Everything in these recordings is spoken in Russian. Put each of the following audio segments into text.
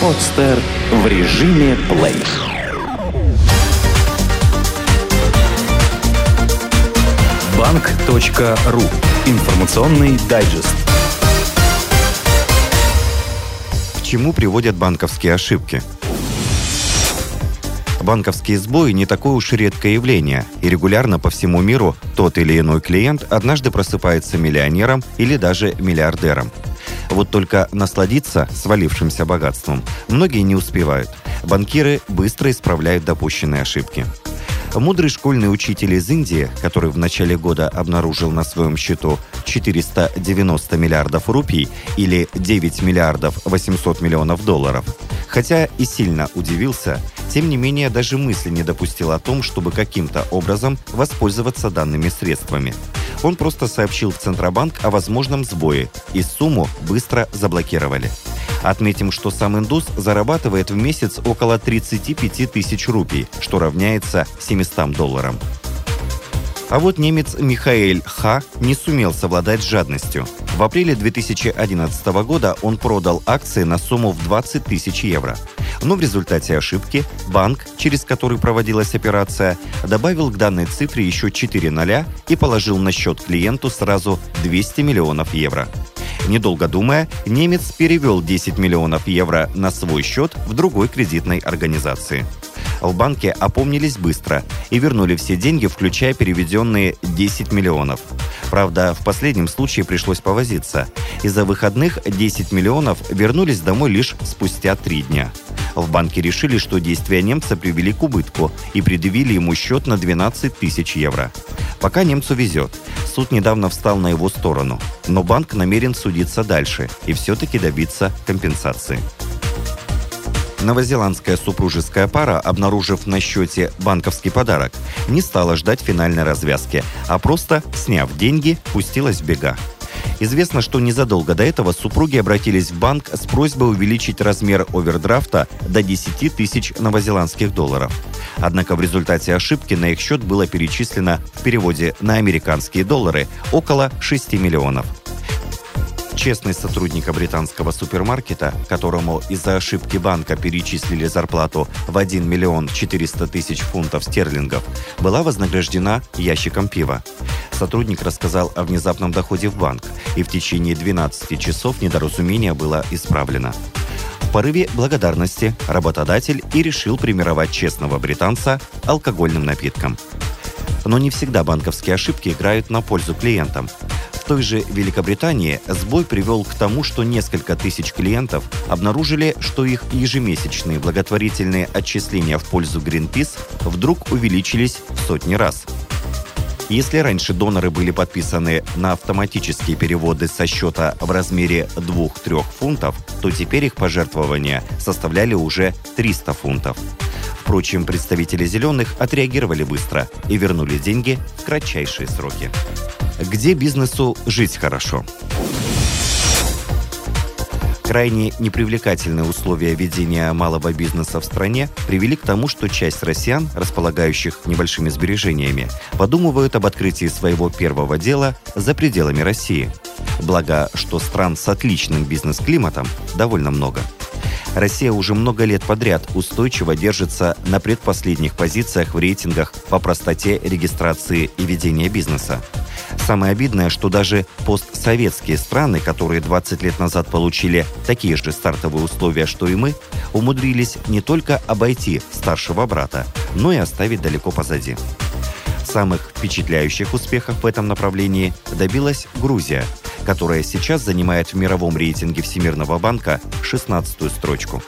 Подстер в режиме плей. Банк.ру. Информационный дайджест. К чему приводят банковские ошибки? Банковские сбои не такое уж редкое явление, и регулярно по всему миру тот или иной клиент однажды просыпается миллионером или даже миллиардером. Вот только насладиться свалившимся богатством многие не успевают. Банкиры быстро исправляют допущенные ошибки. Мудрый школьный учитель из Индии, который в начале года обнаружил на своем счету 490 миллиардов рупий или 9 миллиардов 800 миллионов долларов, хотя и сильно удивился, тем не менее даже мысли не допустил о том, чтобы каким-то образом воспользоваться данными средствами. Он просто сообщил в Центробанк о возможном сбое, и сумму быстро заблокировали. Отметим, что сам индус зарабатывает в месяц около 35 тысяч рупий, что равняется 700 долларам. А вот немец Михаэль Ха не сумел совладать с жадностью. В апреле 2011 года он продал акции на сумму в 20 тысяч евро. Но в результате ошибки банк, через который проводилась операция, добавил к данной цифре еще 4 ноля и положил на счет клиенту сразу 200 миллионов евро. Недолго думая, немец перевел 10 миллионов евро на свой счет в другой кредитной организации. В банке опомнились быстро и вернули все деньги, включая переведенные 10 миллионов. Правда, в последнем случае пришлось повозиться. Из-за выходных 10 миллионов вернулись домой лишь спустя три дня. В банке решили, что действия немца привели к убытку и предъявили ему счет на 12 тысяч евро. Пока немцу везет. Суд недавно встал на его сторону. Но банк намерен судиться дальше и все-таки добиться компенсации. Новозеландская супружеская пара, обнаружив на счете банковский подарок, не стала ждать финальной развязки, а просто, сняв деньги, пустилась в бега. Известно, что незадолго до этого супруги обратились в банк с просьбой увеличить размер овердрафта до 10 тысяч новозеландских долларов. Однако в результате ошибки на их счет было перечислено в переводе на американские доллары около 6 миллионов. Честный сотрудник британского супермаркета, которому из-за ошибки банка перечислили зарплату в 1 миллион 400 тысяч фунтов стерлингов, была вознаграждена ящиком пива. Сотрудник рассказал о внезапном доходе в банк, и в течение 12 часов недоразумение было исправлено. В порыве благодарности работодатель и решил премировать честного британца алкогольным напитком. Но не всегда банковские ошибки играют на пользу клиентам той же Великобритании сбой привел к тому, что несколько тысяч клиентов обнаружили, что их ежемесячные благотворительные отчисления в пользу Greenpeace вдруг увеличились в сотни раз. Если раньше доноры были подписаны на автоматические переводы со счета в размере 2-3 фунтов, то теперь их пожертвования составляли уже 300 фунтов. Впрочем, представители «Зеленых» отреагировали быстро и вернули деньги в кратчайшие сроки где бизнесу жить хорошо. Крайне непривлекательные условия ведения малого бизнеса в стране привели к тому, что часть россиян, располагающих небольшими сбережениями, подумывают об открытии своего первого дела за пределами России. Благо, что стран с отличным бизнес-климатом довольно много. Россия уже много лет подряд устойчиво держится на предпоследних позициях в рейтингах по простоте регистрации и ведения бизнеса. Самое обидное, что даже постсоветские страны, которые 20 лет назад получили такие же стартовые условия, что и мы, умудрились не только обойти старшего брата, но и оставить далеко позади. Самых впечатляющих успехов в этом направлении добилась Грузия, которая сейчас занимает в мировом рейтинге Всемирного банка 16-ю строчку.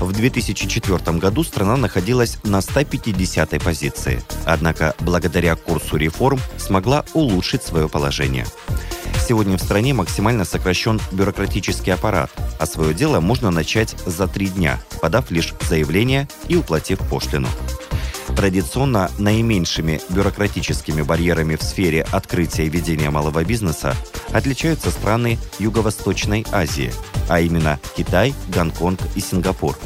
В 2004 году страна находилась на 150-й позиции, однако благодаря курсу реформ смогла улучшить свое положение. Сегодня в стране максимально сокращен бюрократический аппарат, а свое дело можно начать за три дня, подав лишь заявление и уплатив пошлину. Традиционно наименьшими бюрократическими барьерами в сфере открытия и ведения малого бизнеса отличаются страны Юго-Восточной Азии, а именно Китай, Гонконг и Сингапур.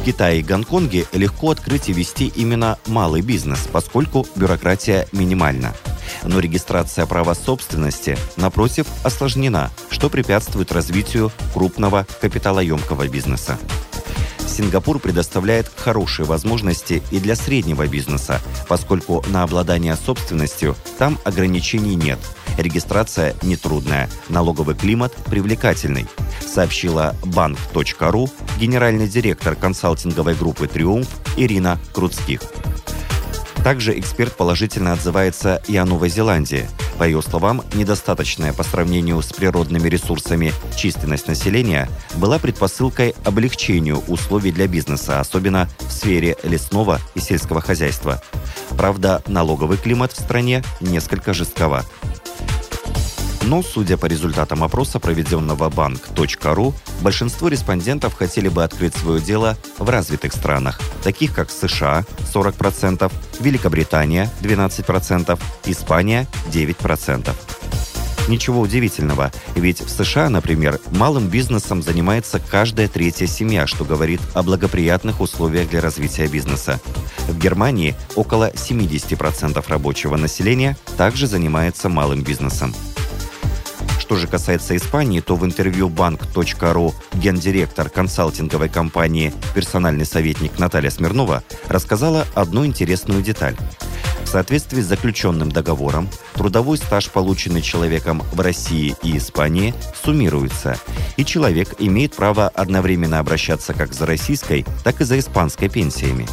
В Китае и Гонконге легко открыть и вести именно малый бизнес, поскольку бюрократия минимальна. Но регистрация права собственности, напротив, осложнена, что препятствует развитию крупного капиталоемкого бизнеса. Сингапур предоставляет хорошие возможности и для среднего бизнеса, поскольку на обладание собственностью там ограничений нет. Регистрация нетрудная, налоговый климат привлекательный, сообщила банк.ру генеральный директор консалтинговой группы «Триумф» Ирина Круцких. Также эксперт положительно отзывается и о Новой Зеландии. По ее словам, недостаточная по сравнению с природными ресурсами численность населения была предпосылкой облегчению условий для бизнеса, особенно в сфере лесного и сельского хозяйства. Правда, налоговый климат в стране несколько жестковат. Но, судя по результатам опроса, проведенного банк.ру, большинство респондентов хотели бы открыть свое дело в развитых странах, таких как США 40%, Великобритания 12%, Испания 9%. Ничего удивительного, ведь в США, например, малым бизнесом занимается каждая третья семья, что говорит о благоприятных условиях для развития бизнеса. В Германии около 70% рабочего населения также занимается малым бизнесом. Что же касается Испании, то в интервью банк.ру гендиректор консалтинговой компании «Персональный советник» Наталья Смирнова рассказала одну интересную деталь. В соответствии с заключенным договором, трудовой стаж, полученный человеком в России и Испании, суммируется, и человек имеет право одновременно обращаться как за российской, так и за испанской пенсиями.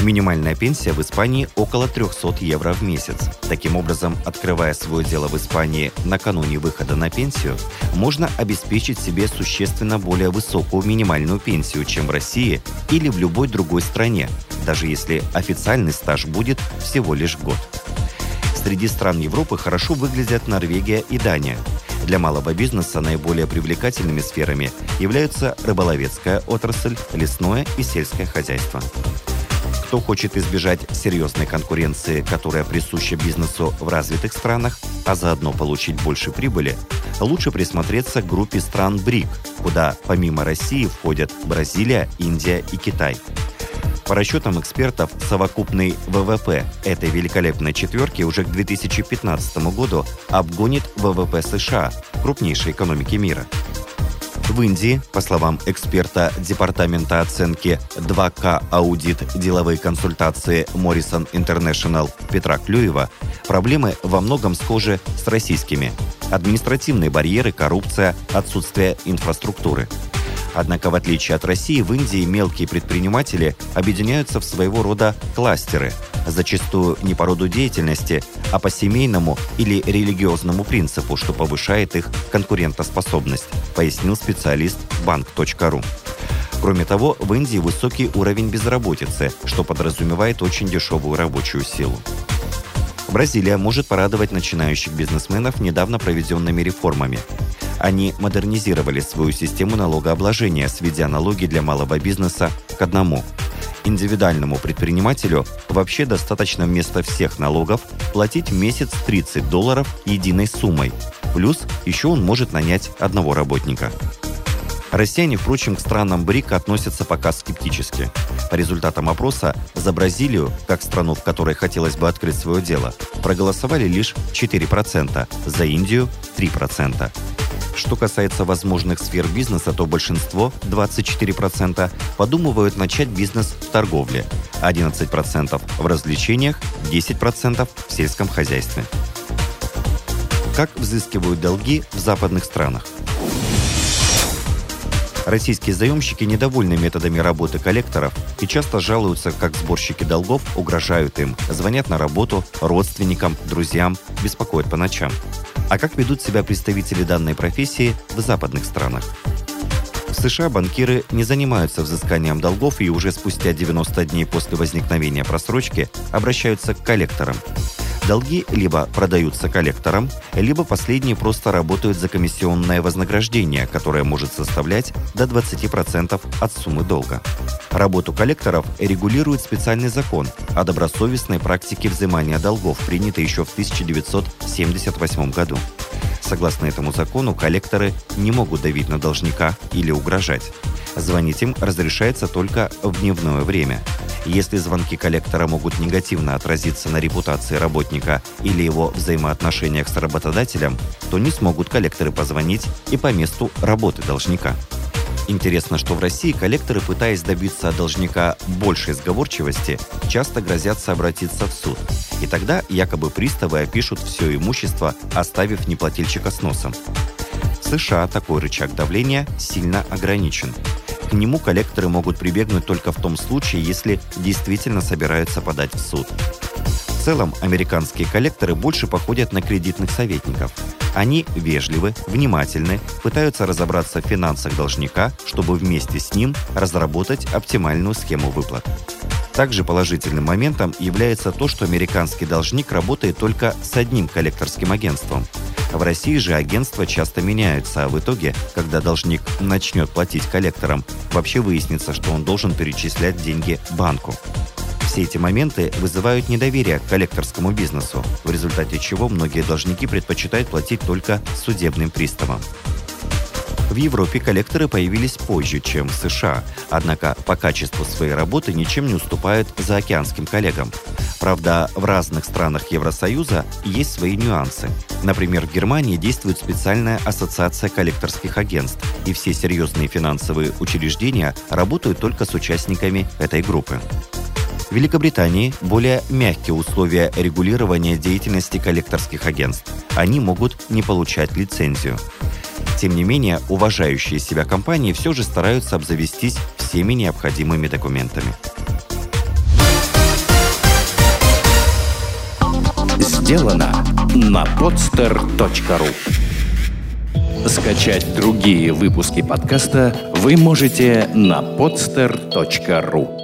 Минимальная пенсия в Испании около 300 евро в месяц. Таким образом, открывая свое дело в Испании накануне выхода на пенсию, можно обеспечить себе существенно более высокую минимальную пенсию, чем в России или в любой другой стране, даже если официальный стаж будет всего лишь год. Среди стран Европы хорошо выглядят Норвегия и Дания. Для малого бизнеса наиболее привлекательными сферами являются рыболовецкая отрасль, лесное и сельское хозяйство. Кто хочет избежать серьезной конкуренции, которая присуща бизнесу в развитых странах, а заодно получить больше прибыли, лучше присмотреться к группе стран БРИК, куда помимо России входят Бразилия, Индия и Китай. По расчетам экспертов, совокупный ВВП этой великолепной четверки уже к 2015 году обгонит ВВП США, крупнейшей экономики мира – в Индии, по словам эксперта Департамента оценки 2К Аудит деловые консультации Morrison International Петра Клюева, проблемы во многом схожи с российскими. Административные барьеры, коррупция, отсутствие инфраструктуры – Однако, в отличие от России, в Индии мелкие предприниматели объединяются в своего рода кластеры, зачастую не по роду деятельности, а по семейному или религиозному принципу, что повышает их конкурентоспособность, пояснил специалист банк.ру. Кроме того, в Индии высокий уровень безработицы, что подразумевает очень дешевую рабочую силу. Бразилия может порадовать начинающих бизнесменов недавно проведенными реформами. Они модернизировали свою систему налогообложения, сведя налоги для малого бизнеса к одному. Индивидуальному предпринимателю вообще достаточно вместо всех налогов платить месяц 30 долларов единой суммой. Плюс еще он может нанять одного работника. Россияне, впрочем, к странам БРИК относятся пока скептически. По результатам опроса за Бразилию, как страну, в которой хотелось бы открыть свое дело, проголосовали лишь 4%, за Индию – 3%. Что касается возможных сфер бизнеса, то большинство, 24%, подумывают начать бизнес в торговле, 11% в развлечениях, 10% в сельском хозяйстве. Как взыскивают долги в западных странах? Российские заемщики недовольны методами работы коллекторов и часто жалуются, как сборщики долгов угрожают им, звонят на работу родственникам, друзьям, беспокоят по ночам. А как ведут себя представители данной профессии в западных странах? В США банкиры не занимаются взысканием долгов и уже спустя 90 дней после возникновения просрочки обращаются к коллекторам. Долги либо продаются коллекторам, либо последние просто работают за комиссионное вознаграждение, которое может составлять до 20% от суммы долга. Работу коллекторов регулирует специальный закон о добросовестной практике взимания долгов, принятый еще в 1978 году. Согласно этому закону, коллекторы не могут давить на должника или угрожать. Звонить им разрешается только в дневное время. Если звонки коллектора могут негативно отразиться на репутации работника или его взаимоотношениях с работодателем, то не смогут коллекторы позвонить и по месту работы должника. Интересно, что в России коллекторы, пытаясь добиться от должника большей сговорчивости, часто грозятся обратиться в суд. И тогда якобы приставы опишут все имущество, оставив неплательщика с носом. В США такой рычаг давления сильно ограничен. К нему коллекторы могут прибегнуть только в том случае, если действительно собираются подать в суд. В целом, американские коллекторы больше походят на кредитных советников – они вежливы, внимательны, пытаются разобраться в финансах должника, чтобы вместе с ним разработать оптимальную схему выплат. Также положительным моментом является то, что американский должник работает только с одним коллекторским агентством. В России же агентства часто меняются, а в итоге, когда должник начнет платить коллекторам, вообще выяснится, что он должен перечислять деньги банку. Все эти моменты вызывают недоверие к коллекторскому бизнесу, в результате чего многие должники предпочитают платить только судебным приставам. В Европе коллекторы появились позже, чем в США, однако по качеству своей работы ничем не уступают заокеанским коллегам. Правда, в разных странах Евросоюза есть свои нюансы. Например, в Германии действует специальная ассоциация коллекторских агентств, и все серьезные финансовые учреждения работают только с участниками этой группы. В Великобритании более мягкие условия регулирования деятельности коллекторских агентств. Они могут не получать лицензию. Тем не менее, уважающие себя компании все же стараются обзавестись всеми необходимыми документами. Сделано на podster.ru Скачать другие выпуски подкаста вы можете на podster.ru